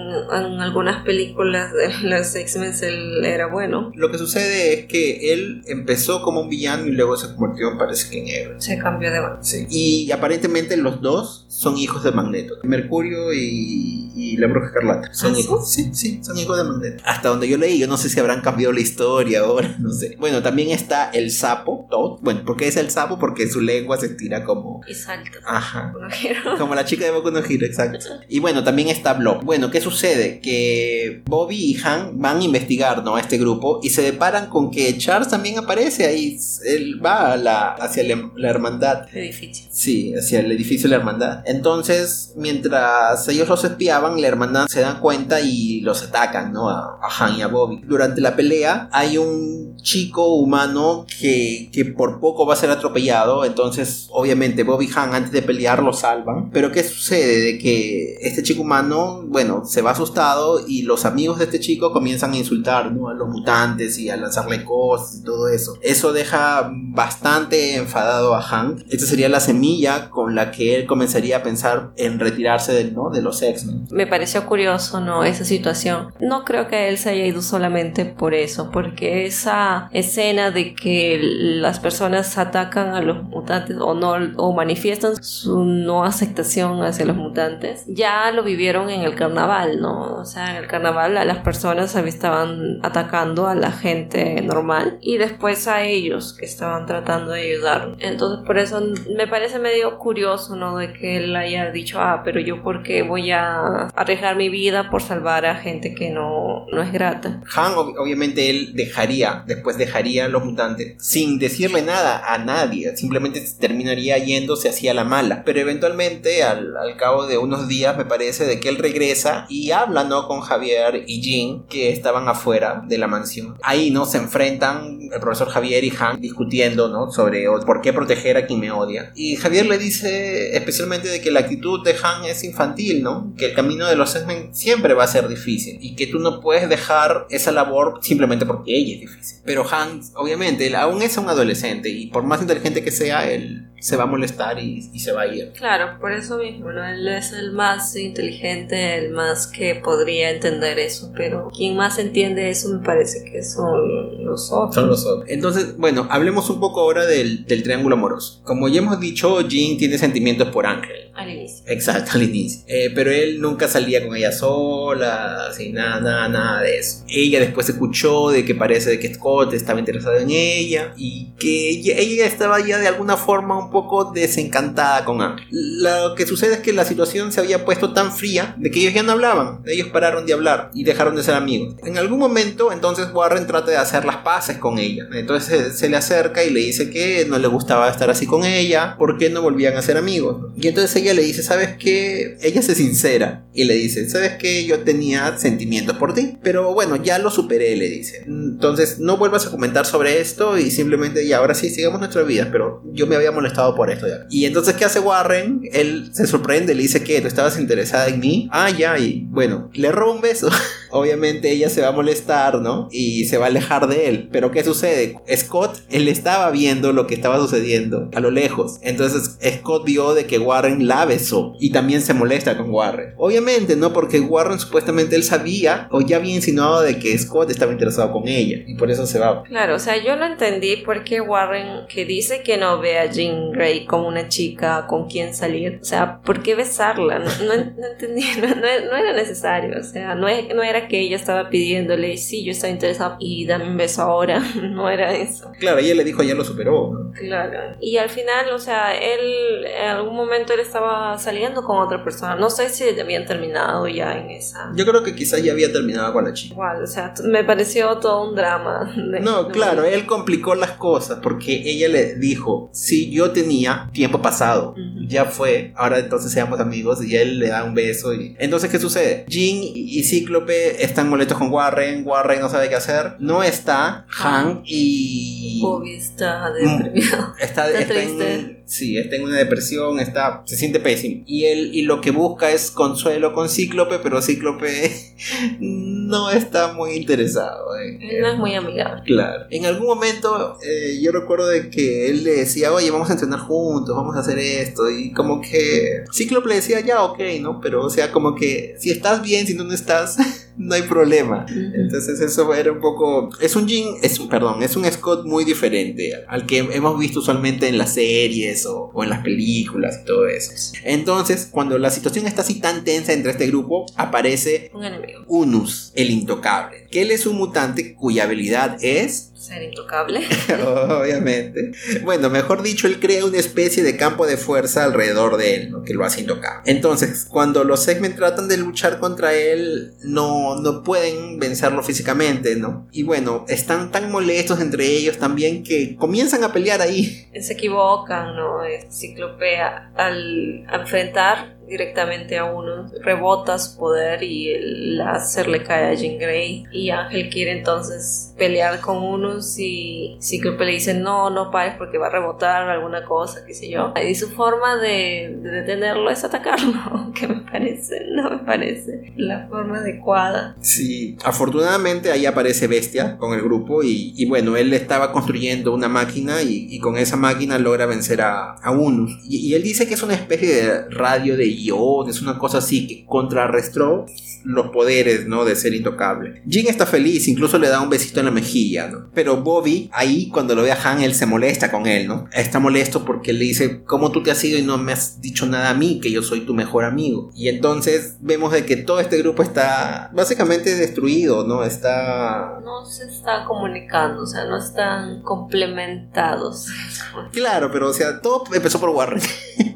algunas películas de los X-Men él era bueno. Lo que sucede es que él empezó como un villano y luego se convirtió, parece que en héroe. Se cambió de bando. Sí. Y aparentemente los dos son hijos de Magneto. Mercurio y, y la Bruja Escarlata. Son ¿Ah, hijos. Sí, sí, son hijos de Magneto. Hasta donde yo leí, yo no sé si habrán cambiado la historia ahora, no sé. Bueno, también está el sapo, Todd. Bueno, ¿por qué es el sapo? Porque su lengua se estira como. Exacto. Ajá. Como la chica de Boku no Hero, exacto. Y bueno, también está Blob. Bueno, ¿qué sucede? Que Bobby y Han van a investigar ¿no? a este grupo y se deparan con que Charles también aparece ahí. Él va la, hacia la, hermandad. edificio. Sí, hacia el edificio de la hermandad. Entonces, mientras ellos los espiaban, la hermandad se dan cuenta y los atacan, ¿no? A, a Han y a Bobby. Durante la pelea hay un chico humano que, que por poco va a ser atropellado. Entonces, obviamente, Bobby y Han antes de pelear lo salvan. Pero ¿qué sucede? De que este chico humano, bueno, se va asustado y los amigos de este chico comienzan a insultar a los mutantes y a lanzarle cosas y todo eso. Eso deja bastante enfadado a Hank. Esta sería la semilla con la que él comenzaría a pensar en retirarse ¿no? de los X-Men. Me pareció curioso, ¿no? Esa situación. No creo que él se haya ido solamente por eso, porque esa escena de que las personas atacan a los mutantes o no o manifiestan su no aceptación hacia los mutantes, ya lo vivieron en el carnaval, ¿no? O sea, en el carnaval a las personas estaban atacando a la gente normal y después a ellos que estaban tratando de ayudar. Entonces, por eso me parece medio curioso, ¿no? De que él haya dicho, ah, pero yo por qué voy a arriesgar mi vida por salvar a gente que no, no es grata. Han, obviamente, él dejaría, después dejaría a los mutantes sin decirle nada a nadie, simplemente terminaría yéndose hacia la mala. Pero eventualmente, al, al cabo de unos días, me parece de que él regresa y habla, ¿no? Con Javier y Jean, que estaban afuera de la mansión. Ahí, ¿no? Se enfrentan el profesor Javier y Han discutiendo, ¿no? Sobre por qué proteger a quien me odia. Y Javier le dice especialmente de que la actitud de Han es infantil, ¿no? Que el camino de los x siempre va a ser difícil y que tú no puedes dejar esa labor simplemente porque ella es difícil. Pero Han, obviamente, aún es un adolescente y por más inteligente que sea, él se va a molestar y, y se va a ir. Claro, por eso mismo, ¿no? Él es el más inteligente, el más que podría entender eso, pero quien más entiende eso me parece que son los otros. Son los otros. Entonces, bueno, hablemos un poco ahora del, del triángulo amoroso. Como ya hemos dicho, Jin tiene sentimientos por Ángel. Al inicio. Exacto, al inicio. Eh, pero él nunca salía con ella sola, así, nada, nada, nada de eso. Ella después escuchó de que parece que Scott estaba interesado en ella y que ella, ella estaba ya de alguna forma un poco desencantada con Ángel. Lo que sucede es que la situación se había puesto tan fría de que ellos ya no hablaban. Ellos pararon de hablar y dejaron de ser amigos. En algún momento, entonces Warren trata de hacer las paces con ella. Entonces se, le acerca y le dice que no le gustaba estar así con ella, porque no volvían a ser amigos. Y entonces ella le dice, ¿sabes qué? Ella se sincera y le dice, ¿sabes qué? Yo tenía sentimientos por ti, pero bueno, ya lo superé, le dice. Entonces no vuelvas a comentar sobre esto y simplemente, ya, ahora sí, sigamos nuestra vida, pero yo me había molestado por esto ya. Y entonces, ¿qué hace Warren? Él se sorprende, le dice que tú estabas interesada en mí. Ah, ya, y bueno, le roba un beso. Obviamente ella se va a molestar, ¿no? Y se va a alejar de él. Pero ¿qué sucede? Scott, él estaba viendo lo que estaba sucediendo a lo lejos. Entonces Scott vio de que Warren la besó y también se molesta con Warren. Obviamente, ¿no? Porque Warren supuestamente él sabía o ya había insinuado de que Scott estaba interesado con ella y por eso se va. Claro, o sea, yo lo entendí porque Warren, que dice que no ve a Jean Grey como una chica con quien salir, o sea, ¿por qué besarla? No, no- no entendí, no, era necesario, o sea, no, no era que ella estaba pidiéndole, sí, yo estaba interesada y dame un beso ahora, no era eso. Claro, ella le dijo ya lo superó. Claro. Y al final, o sea, él en algún momento él estaba saliendo con otra persona. No sé si habían terminado ya en esa. Yo creo que quizás ya había terminado con la chica. Igual, o sea, me pareció todo un drama. de- No, claro, él complicó las cosas porque ella le dijo, si yo tenía tiempo pasado, ya fue, ahora entonces seamos amigos y él le da un beso y... Entonces, ¿qué sucede? Jean y Cíclope están molestos con Warren, Warren no sabe qué hacer, no está Han y... Bobby está deprimido. Está, Está está en, triste. sí, está en una depresión, está, se siente pésimo. Y él y lo que busca es consuelo con Cíclope, pero Cíclope no está muy interesado. en- Él no es muy amigable. Claro. En algún momento eh, yo recuerdo de que él le decía, oye, vamos a entrenar juntos, vamos a hacer esto. Y como que Cíclope le decía, ya, ok, ¿no? Pero o sea, como que si estás bien, si no, no estás, no hay problema. Entonces eso era un poco... Es un Jin, es un, perdón, es un Scott muy diferente al- al que hemos visto usualmente en las series o, o en las películas y todo eso. Entonces, cuando la situación está así tan tensa entre este grupo, aparece Un enemigo. Unus, el intocable. Que él es un mutante cuya habilidad es Ser intocable. Obviamente. Bueno, mejor dicho, él crea una especie de campo de fuerza alrededor de él, ¿no? que lo hace intocable. Entonces, cuando los X-Men tratan de luchar contra él, no, no pueden vencerlo físicamente, ¿no? Y bueno, están tan molestos entre ellos también que comienzan a pelear ahí. Se equivocan, ¿no? Ciclopea al enfrentar directamente a uno, rebota su poder y el láser le cae a Jean Grey. Y Ángel quiere entonces pelear con unos y Cíclope le dice no, no pares porque va a rebotar alguna cosa, qué sé yo. Y su forma de, de detenerlo es atacarlo, que me parece, no me parece la forma adecuada. Sí, afortunadamente ahí aparece Bestia con el grupo y, y bueno, él estaba construyendo una máquina y, con esa máquina logra vencer a, a Unus. Y él dice que es una especie de radio de iones, una cosa así que contrarrestó los poderes, ¿no? De ser intocable. Jin está feliz, incluso le da un besito en la mejilla, ¿no? Pero Bobby, ahí cuando lo ve a Han, él se molesta con él, ¿no? Está molesto porque le dice, ¿cómo tú te has ido y no me has dicho nada a mí, que yo soy tu mejor amigo? Y entonces vemos de que todo este grupo está básicamente destruido, ¿no? Está... No se está comunicando, o sea, no están complementados. Claro, pero o sea, todo empezó por Warren.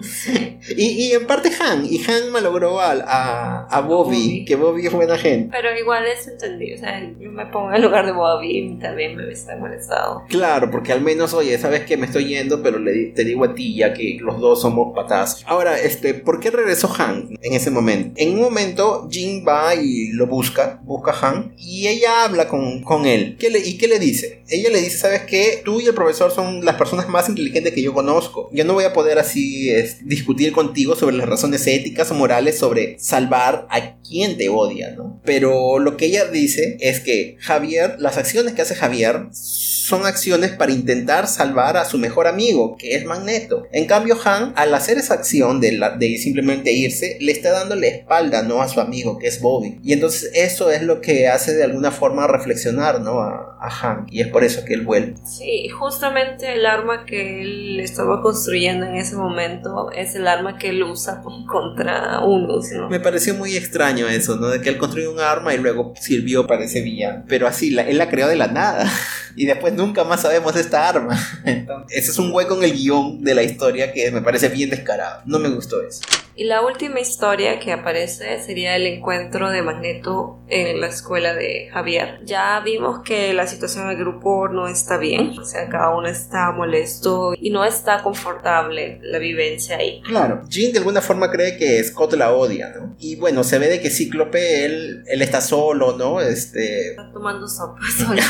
Sí. y, y en parte Han, y Han malogró a, a, a Bobby, Bobby. que Bobby es buena gente. Pero igual es entendido, o sea, yo me pongo en el lugar de Bobby y también me está molestado. Claro, porque al menos, oye, sabes que me estoy yendo, pero le, te digo a ti ya que los dos somos patas. Ahora, este, ¿por qué regresó Han en ese momento? En un momento, Jin va y lo busca, busca a Han, y ella habla con, con él. ¿Qué le, ¿Y qué le dice? Ella le dice, ¿sabes qué? Tú y el profesor son las personas más inteligentes que yo conozco. Yo no voy a poder así es, discutir contigo sobre las razones cuestiones éticas o morales sobre salvar a quien te odia, ¿no? Pero lo que ella dice es que Javier, las acciones que hace Javier son acciones para intentar salvar a su mejor amigo, que es Magneto. En cambio, Han, al hacer esa acción de, de simplemente irse, le está dando la espalda, ¿no? A su amigo, que es Bobby. Y entonces eso es lo que hace de alguna forma reflexionar, ¿no? A, a Han. Y es por eso que él vuelve. Sí, justamente el arma que él estaba construyendo en ese momento es el arma que él usa contra Unus, ¿no? Me pareció muy extraño eso, ¿no? De que él construyó un arma y luego sirvió para ese villano. Pero así, la, él la creó de la nada. y después nunca más sabemos esta arma. Entonces, ese es un hueco en el guion de la historia que me parece bien descarado. No me gustó eso. Y la última historia que aparece sería el encuentro de Magneto en la escuela de Javier. Ya vimos que la situación del grupo no está bien, o sea, cada uno está molesto y no está confortable la vivencia ahí. Claro, Jean de alguna forma cree que Scott la odia, ¿no? Y bueno, se ve de que Cíclope, él, él está solo, ¿no? Este... Está tomando sopa solo.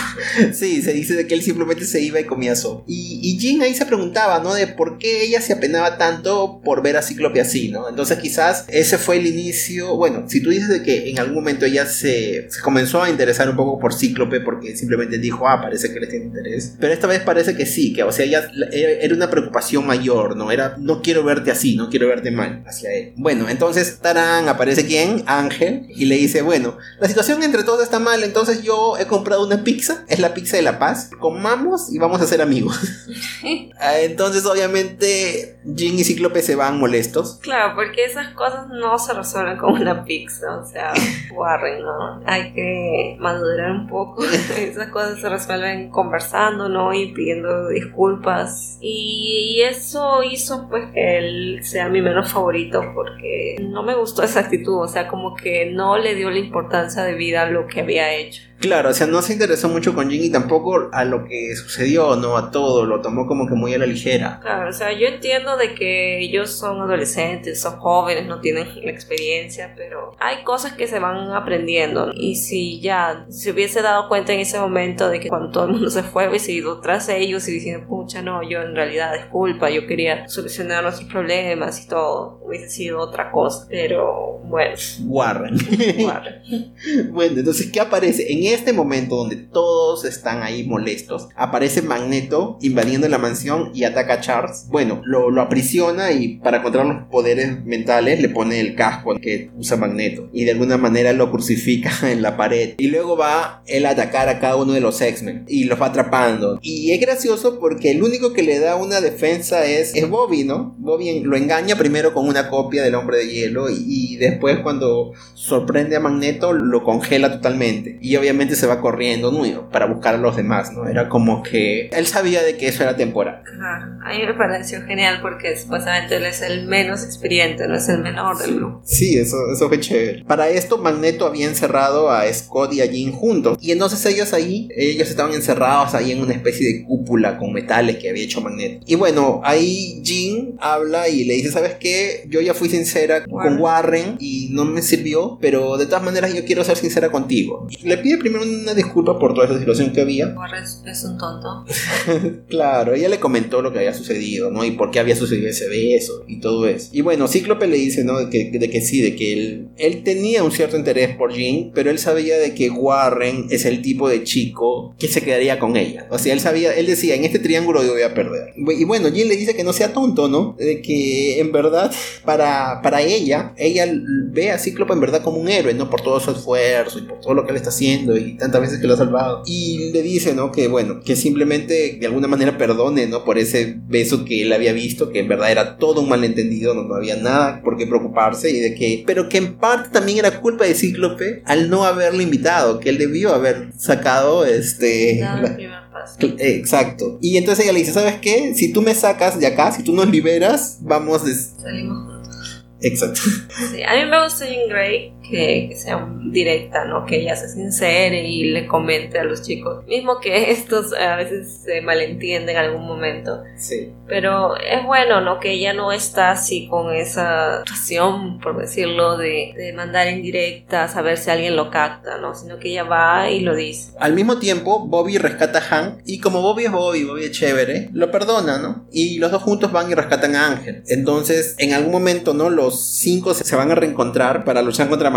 sí, se dice de que él simplemente se iba y comía sopa. Y, y Jean ahí se preguntaba, ¿no? De por qué ella se apenaba tanto por ver a Cíclope así, ¿no? Entonces quizás ese fue el inicio, bueno, si tú dices de que en algún momento ella se, comenzó a interesar un poco por Cíclope porque simplemente dijo, ah, parece que le tiene interés, pero esta vez parece que sí, que o sea, ella era una preocupación mayor, ¿no? Era, no quiero verte así, no quiero verte mal hacia él. Bueno, entonces Tarán aparece quién? Ángel, y le dice, bueno, la situación entre todos está mal, entonces yo he comprado una pizza, es la pizza de la paz, comamos y vamos a ser amigos. Ah, entonces obviamente Jin y Cíclope se van molestos. Claro, porque esas cosas no se resuelven con una pizza, o sea, Warren, ¿no? Hay que madurar un poco. esas cosas se resuelven conversando, ¿no? Y pidiendo disculpas. Y eso hizo pues que él sea mi menos favorito porque no me gustó esa actitud, o sea, como que no le dio la importancia de vida a lo que había hecho. Claro, o sea, no se interesó mucho con Jin y tampoco a lo que sucedió, no a todo, lo tomó como que muy a la ligera. Claro, o sea, yo entiendo de que ellos son adolescentes, son jóvenes, no tienen la experiencia, pero hay cosas que se van aprendiendo y si ya se hubiese dado cuenta en ese momento de que cuando todo el mundo se fue hubiese ido tras ellos y diciendo, pucha, no, yo en realidad disculpa, yo quería solucionar nuestros problemas y todo, hubiese sido otra cosa, pero bueno. Warren. Warren. bueno, entonces, ¿qué aparece? En este momento donde todos están ahí molestos, aparece Magneto invadiendo la mansión y ataca a Charles. Bueno, lo, aprisiona y para controlar los poderes mentales le pone el casco que usa Magneto y de alguna manera lo crucifica en la pared. Y luego va él a atacar a cada uno de los X-Men y los va atrapando. Y es gracioso porque el único que le da una defensa es, es Bobby, ¿no? Bobby lo engaña primero con una copia del hombre de hielo y, y después cuando sorprende a Magneto lo congela totalmente. Y obviamente se va corriendo ¿no? para buscar a los demás, ¿no? Era como que él sabía de que eso era temporal. A mí me pareció genial porque supuestamente él es el menos experiente, no es el menor del grupo. Sí, eso, eso fue chévere. Para esto, Magneto había encerrado a Scott y a Jean juntos. Y entonces ellos ahí, ellos estaban encerrados ahí en una especie de cúpula con metales que había hecho Magneto. Y bueno, ahí Jean habla y le dice, ¿sabes qué? Yo ya fui sincera con Warren y no me sirvió, pero de todas maneras yo quiero ser sincera contigo. Le pide primero una disculpa por toda esa situación que había. Es un tonto. claro, ella le comentó lo que había sucedido, ¿no? Y por qué había sucedido ese beso y todo eso. Y bueno, Cíclope le dice, ¿no? De que, de que sí, de que él, él tenía un cierto interés por Jean, pero él sabía de que Warren es el tipo de chico que se quedaría con ella. O sea, él sabía, él decía, en este triángulo yo voy a perder. Y bueno, Jean le dice que no sea tonto, ¿no? De que en verdad, para, para ella, ella ve a Cíclope en verdad como un héroe, ¿no? Por todo su esfuerzo y por todo lo que él está haciendo y tantas veces que lo ha salvado. Y le dice, ¿no? Que bueno, que simplemente de alguna manera perdone, ¿no? Por ese beso que él había visto, que en verdad era todo un malentendido, no, no había nada por qué preocuparse y de que, pero que en parte también era culpa de Cíclope al no haberlo invitado, que él debió haber sacado este... Exacto. Y entonces ella le dice, ¿sabes qué? Si tú me sacas de acá, si tú nos liberas, vamos... Salimos Exacto. Sí, a mí me gusta Jean Grey, que, sea directa, ¿no? Que ella se sincere y le comente a los chicos. Mismo que estos a veces se malentienden en algún momento. Sí. Pero es bueno, ¿no? Que ella no está así con esa situación, por decirlo, de, de mandar en directa, saber si alguien lo capta, ¿no? Sino que ella va y lo dice. Al mismo tiempo, Bobby rescata a Hank y como Bobby es Bobby, Bobby es chévere, lo perdona, ¿no? Y los dos juntos van y rescatan a Ángel. Entonces, en algún momento, ¿no? Los cinco se van a reencontrar para luchar contra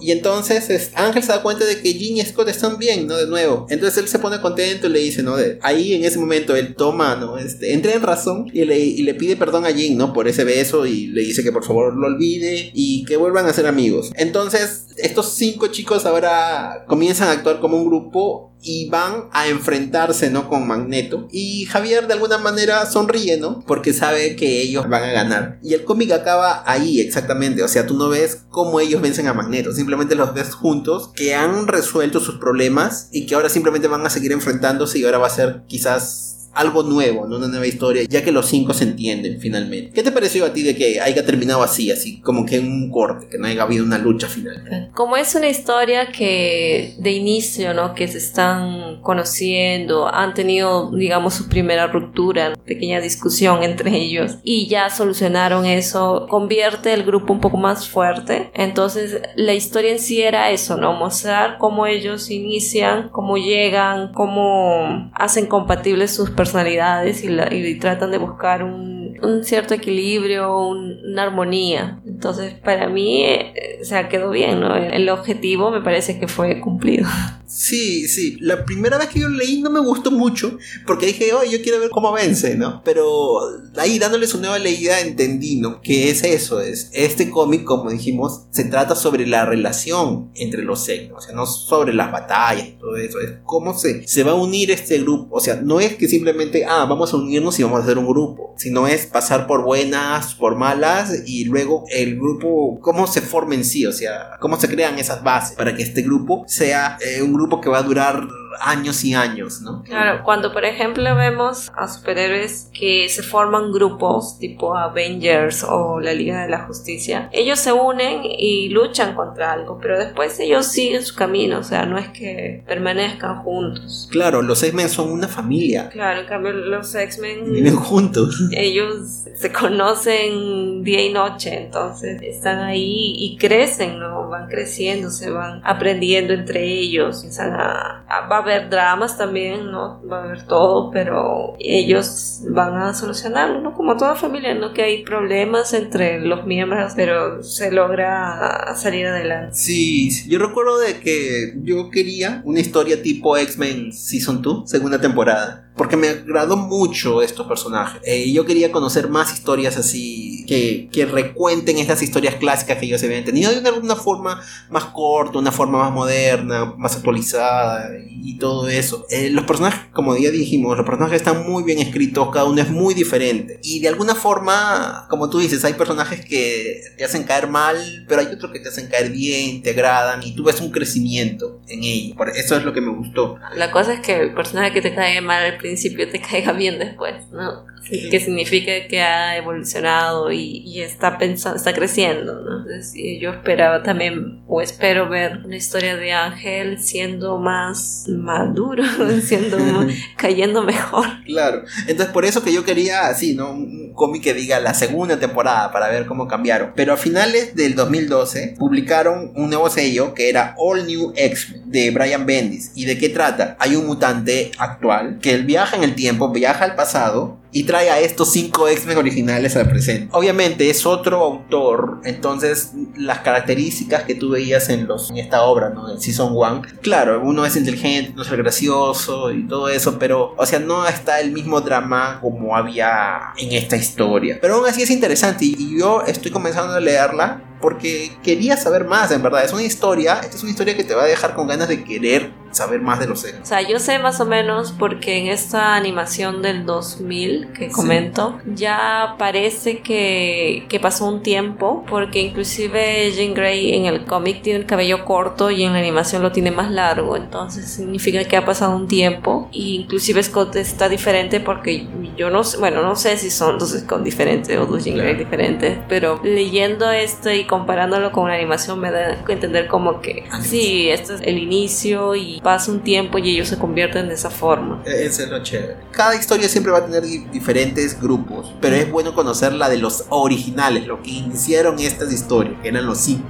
Y entonces Ángel se da cuenta de que Jean y Scott están bien, ¿no? De nuevo. Entonces él se pone contento y le dice, ¿no? De, ahí en ese momento él toma, ¿no? Este, entra en razón y le, y le pide perdón a Jean, ¿no? Por ese beso y le dice que por favor lo olvide y que vuelvan a ser amigos. Entonces, estos cinco chicos ahora comienzan a actuar como un grupo y van a enfrentarse, ¿no? Con Magneto. Y Javier de alguna manera sonríe, ¿no? Porque sabe que ellos van a ganar. Y el cómic acaba ahí, exactamente. O sea, tú no ves cómo ellos vencen a Magneto. Simplemente los ves juntos, que han resuelto sus problemas y que ahora simplemente van a seguir enfrentándose y ahora va a ser quizás algo nuevo, ¿no? una nueva historia, ya que los cinco se entienden finalmente. ¿Qué te pareció a ti de que haya terminado así, así como que en un corte, que no haya habido una lucha final? Como es una historia que de inicio, ¿no? Que se están conociendo, han tenido, digamos, su primera ruptura, pequeña discusión entre ellos y ya solucionaron eso, convierte el grupo un poco más fuerte. Entonces, la historia en sí era eso, ¿no? Mostrar cómo ellos inician, cómo llegan, cómo hacen compatibles sus personajes personalidades y, tratan de buscar un, cierto equilibrio, una armonía. Entonces, para mí, eh, se ha quedado bien, ¿no? El objetivo me parece que fue cumplido. Sí, sí. La primera vez que yo leí no me gustó mucho porque dije, oh, yo quiero ver cómo vence, ¿no? Pero ahí dándole su nueva leída entendí, ¿no? Que es eso, es este cómic, como dijimos, se trata sobre la relación entre los signos, o sea, no sobre las batallas y todo eso, es cómo se, se va a unir este grupo, o sea, no es que simplemente, ah, vamos a unirnos y vamos a hacer un grupo, sino es pasar por buenas, por malas y luego el grupo, cómo se forma en sí, o sea, cómo se crean esas bases para que este grupo sea eh, un grupo que va a durar años y años, ¿no? Claro, cuando por ejemplo vemos a superhéroes que se forman grupos tipo Avengers o la Liga de la Justicia, ellos se unen y luchan contra algo, pero después ellos siguen su camino, o sea, no es que permanezcan juntos. Claro, los X-Men son una familia. Claro, en cambio los X-Men viven juntos. Ellos se conocen día y noche, entonces están ahí y crecen, ¿no? Van creciendo, se van aprendiendo entre ellos, empiezan a, a haber dramas también, ¿no? Va a haber todo, pero ellos van a solucionarlo, ¿no? Como toda familia, ¿no? Que hay problemas entre los miembros, pero se logra salir adelante. Sí, yo recuerdo de que yo quería una historia tipo X-Men Season 2, segunda temporada porque me agradó mucho estos personajes. Eh, yo quería conocer más historias así, que, que recuenten estas historias clásicas que ellos habían tenido de una forma más corta, una forma más moderna, más actualizada y todo eso. Eh, los personajes, como ya dijimos, los personajes están muy bien escritos, cada uno es muy diferente. Y de alguna forma, como tú dices, hay personajes que te hacen caer mal, pero hay otros que te hacen caer bien, te agradan y tú ves un crecimiento en ellos. Por eso es lo que me gustó. La cosa es que el personaje que te cae mal al principio te caiga bien después, ¿no? Que significa que ha evolucionado y, está pensando, está creciendo, ¿no? Entonces, yo esperaba también, o espero ver una historia de Ángel siendo más maduro, siendo cayendo mejor. Claro, entonces por eso que yo quería así, ¿no? Un cómic que diga la segunda temporada para ver cómo cambiaron. Pero a finales del 2012 publicaron un nuevo sello que era All New X-Men de Brian Bendis. ¿Y de qué trata? Hay un mutante actual que él viaja en el tiempo, viaja al pasado y trae a estos cinco X-Men originales al presente. Obviamente es otro autor, entonces las características que tú veías en, los, en esta obra, ¿no? En Season 1, claro, uno es inteligente, no es gracioso y todo eso, pero, o sea, no está el mismo drama como había en esta historia. Pero aún así es interesante y yo estoy comenzando a leerla porque quería saber más, en verdad. Es una historia, esta es una historia que te va a dejar con ganas de querer saber más de los seres. O sea, yo sé más o menos porque en esta animación del 2000 que comento, ya parece que, que, pasó un tiempo, porque inclusive Jean Grey en el cómic tiene el cabello corto y en la animación lo tiene más largo, entonces significa que ha pasado un tiempo. Y inclusive Scott está diferente porque yo no sé, bueno, no sé si son dos Scott diferentes o dos Jean Grey diferentes, pero leyendo esto y comparándolo con la animación me da a entender como que sí, esto es el inicio y pasa un tiempo y ellos se convierten de esa forma. E-, Eso es lo chévere. Cada historia siempre va a tener di- diferentes grupos, pero es bueno conocer la de los originales, lo que iniciaron estas historias, que eran los cinco.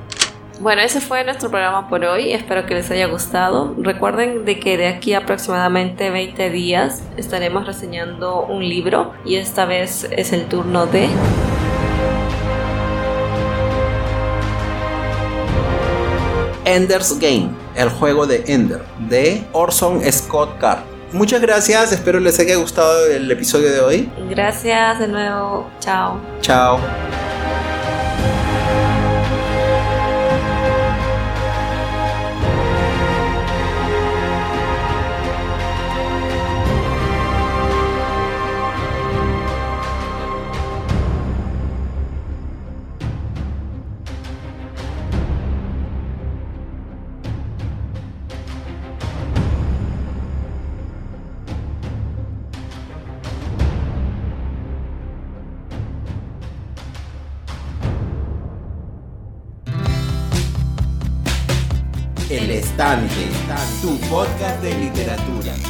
Bueno, ese fue nuestro programa por hoy. Espero que les haya gustado. Recuerden de que de aquí a aproximadamente 20 días estaremos reseñando un libro y esta vez es el turno de Ender's Game, el juego de Ender, de Orson Scott Card. Muchas gracias, espero les haya gustado el episodio de hoy. Gracias de nuevo. Chao. Chao. Estante, tu podcast de literatura.